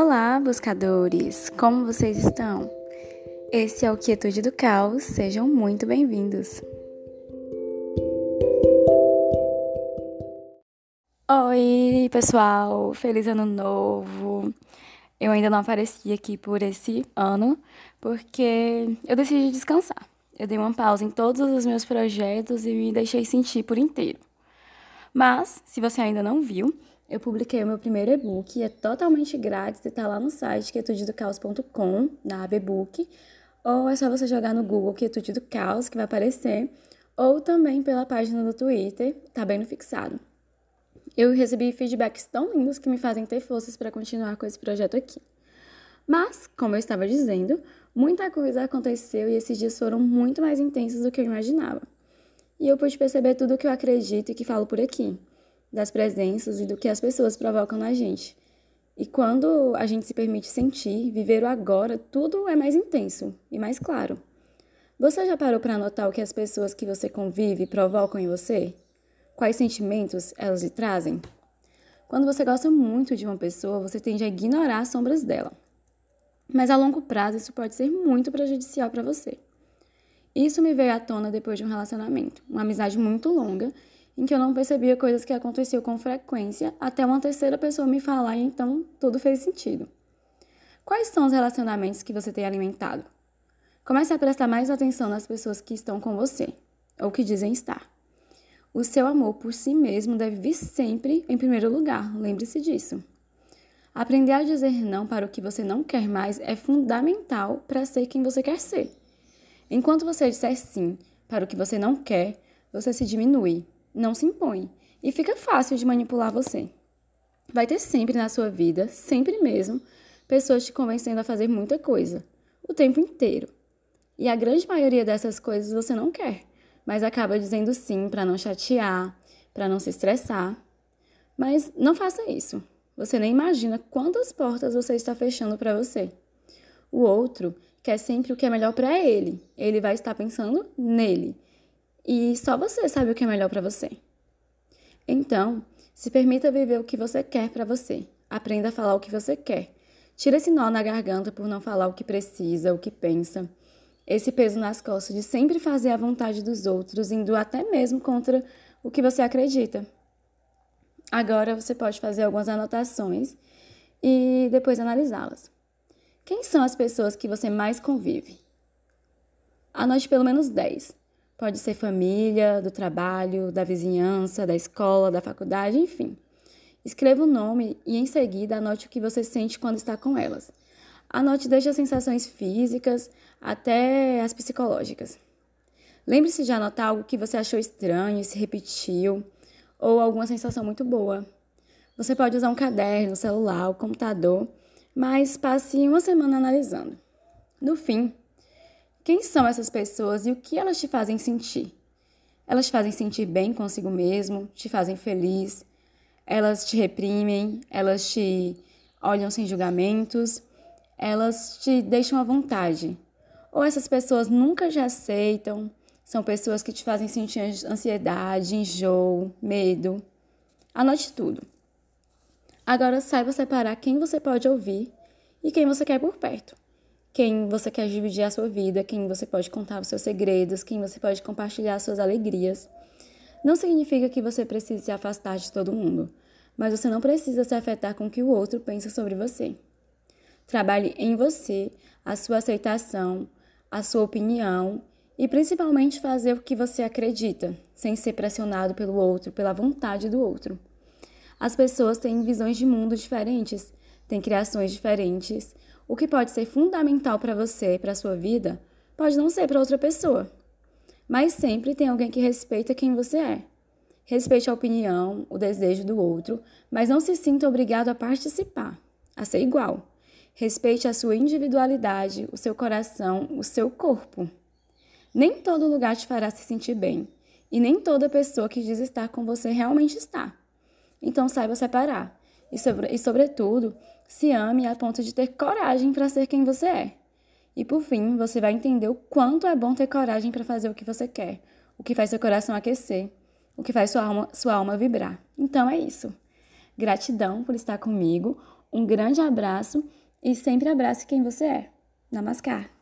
Olá, buscadores! Como vocês estão? Esse é o Quietude do Caos, sejam muito bem-vindos! Oi, pessoal! Feliz Ano Novo! Eu ainda não apareci aqui por esse ano porque eu decidi descansar. Eu dei uma pausa em todos os meus projetos e me deixei sentir por inteiro. Mas, se você ainda não viu, eu publiquei o meu primeiro e-book, é totalmente grátis e está lá no site quietudedocaos.com, na aba e-book, ou é só você jogar no Google Quietude do Caos, que vai aparecer, ou também pela página do Twitter, tá bem no fixado. Eu recebi feedbacks tão lindos que me fazem ter forças para continuar com esse projeto aqui. Mas, como eu estava dizendo, muita coisa aconteceu e esses dias foram muito mais intensos do que eu imaginava. E eu pude perceber tudo o que eu acredito e que falo por aqui das presenças e do que as pessoas provocam na gente. E quando a gente se permite sentir, viver o agora, tudo é mais intenso e mais claro. Você já parou para notar o que as pessoas que você convive provocam em você? Quais sentimentos elas lhe trazem? Quando você gosta muito de uma pessoa, você tende a ignorar as sombras dela. Mas a longo prazo isso pode ser muito prejudicial para você. Isso me veio à tona depois de um relacionamento, uma amizade muito longa em que eu não percebia coisas que aconteciam com frequência até uma terceira pessoa me falar e então tudo fez sentido. Quais são os relacionamentos que você tem alimentado? Comece a prestar mais atenção nas pessoas que estão com você, ou que dizem estar. O seu amor por si mesmo deve vir sempre em primeiro lugar, lembre-se disso. Aprender a dizer não para o que você não quer mais é fundamental para ser quem você quer ser. Enquanto você disser sim para o que você não quer, você se diminui, não se impõe e fica fácil de manipular você. Vai ter sempre na sua vida, sempre mesmo, pessoas te convencendo a fazer muita coisa, o tempo inteiro. E a grande maioria dessas coisas você não quer, mas acaba dizendo sim para não chatear, para não se estressar. Mas não faça isso. Você nem imagina quantas portas você está fechando para você. O outro quer sempre o que é melhor para ele. Ele vai estar pensando nele e só você sabe o que é melhor para você. Então, se permita viver o que você quer para você. Aprenda a falar o que você quer. Tira esse nó na garganta por não falar o que precisa, o que pensa. Esse peso nas costas de sempre fazer a vontade dos outros, indo até mesmo contra o que você acredita. Agora você pode fazer algumas anotações e depois analisá-las. Quem são as pessoas que você mais convive? Anote pelo menos 10. Pode ser família, do trabalho, da vizinhança, da escola, da faculdade, enfim. Escreva o nome e em seguida anote o que você sente quando está com elas. Anote desde as sensações físicas até as psicológicas. Lembre-se de anotar algo que você achou estranho se repetiu, ou alguma sensação muito boa. Você pode usar um caderno, celular, o computador, mas passe uma semana analisando. No fim, quem são essas pessoas e o que elas te fazem sentir? Elas te fazem sentir bem consigo mesmo, te fazem feliz, elas te reprimem, elas te olham sem julgamentos, elas te deixam à vontade. Ou essas pessoas nunca te aceitam, são pessoas que te fazem sentir ansiedade, enjoo, medo. Anote tudo. Agora saiba separar quem você pode ouvir e quem você quer por perto quem você quer dividir a sua vida, quem você pode contar os seus segredos, quem você pode compartilhar as suas alegrias. Não significa que você precise se afastar de todo mundo, mas você não precisa se afetar com o que o outro pensa sobre você. Trabalhe em você, a sua aceitação, a sua opinião e principalmente fazer o que você acredita, sem ser pressionado pelo outro, pela vontade do outro. As pessoas têm visões de mundo diferentes, têm criações diferentes, o que pode ser fundamental para você e para a sua vida pode não ser para outra pessoa. Mas sempre tem alguém que respeita quem você é. Respeite a opinião, o desejo do outro, mas não se sinta obrigado a participar, a ser igual. Respeite a sua individualidade, o seu coração, o seu corpo. Nem todo lugar te fará se sentir bem, e nem toda pessoa que diz estar com você realmente está. Então saiba separar e, sobre, e, sobretudo, se ame a ponto de ter coragem para ser quem você é. E por fim, você vai entender o quanto é bom ter coragem para fazer o que você quer, o que faz seu coração aquecer, o que faz sua alma, sua alma vibrar. Então é isso. Gratidão por estar comigo. Um grande abraço e sempre abrace quem você é. Namaskar.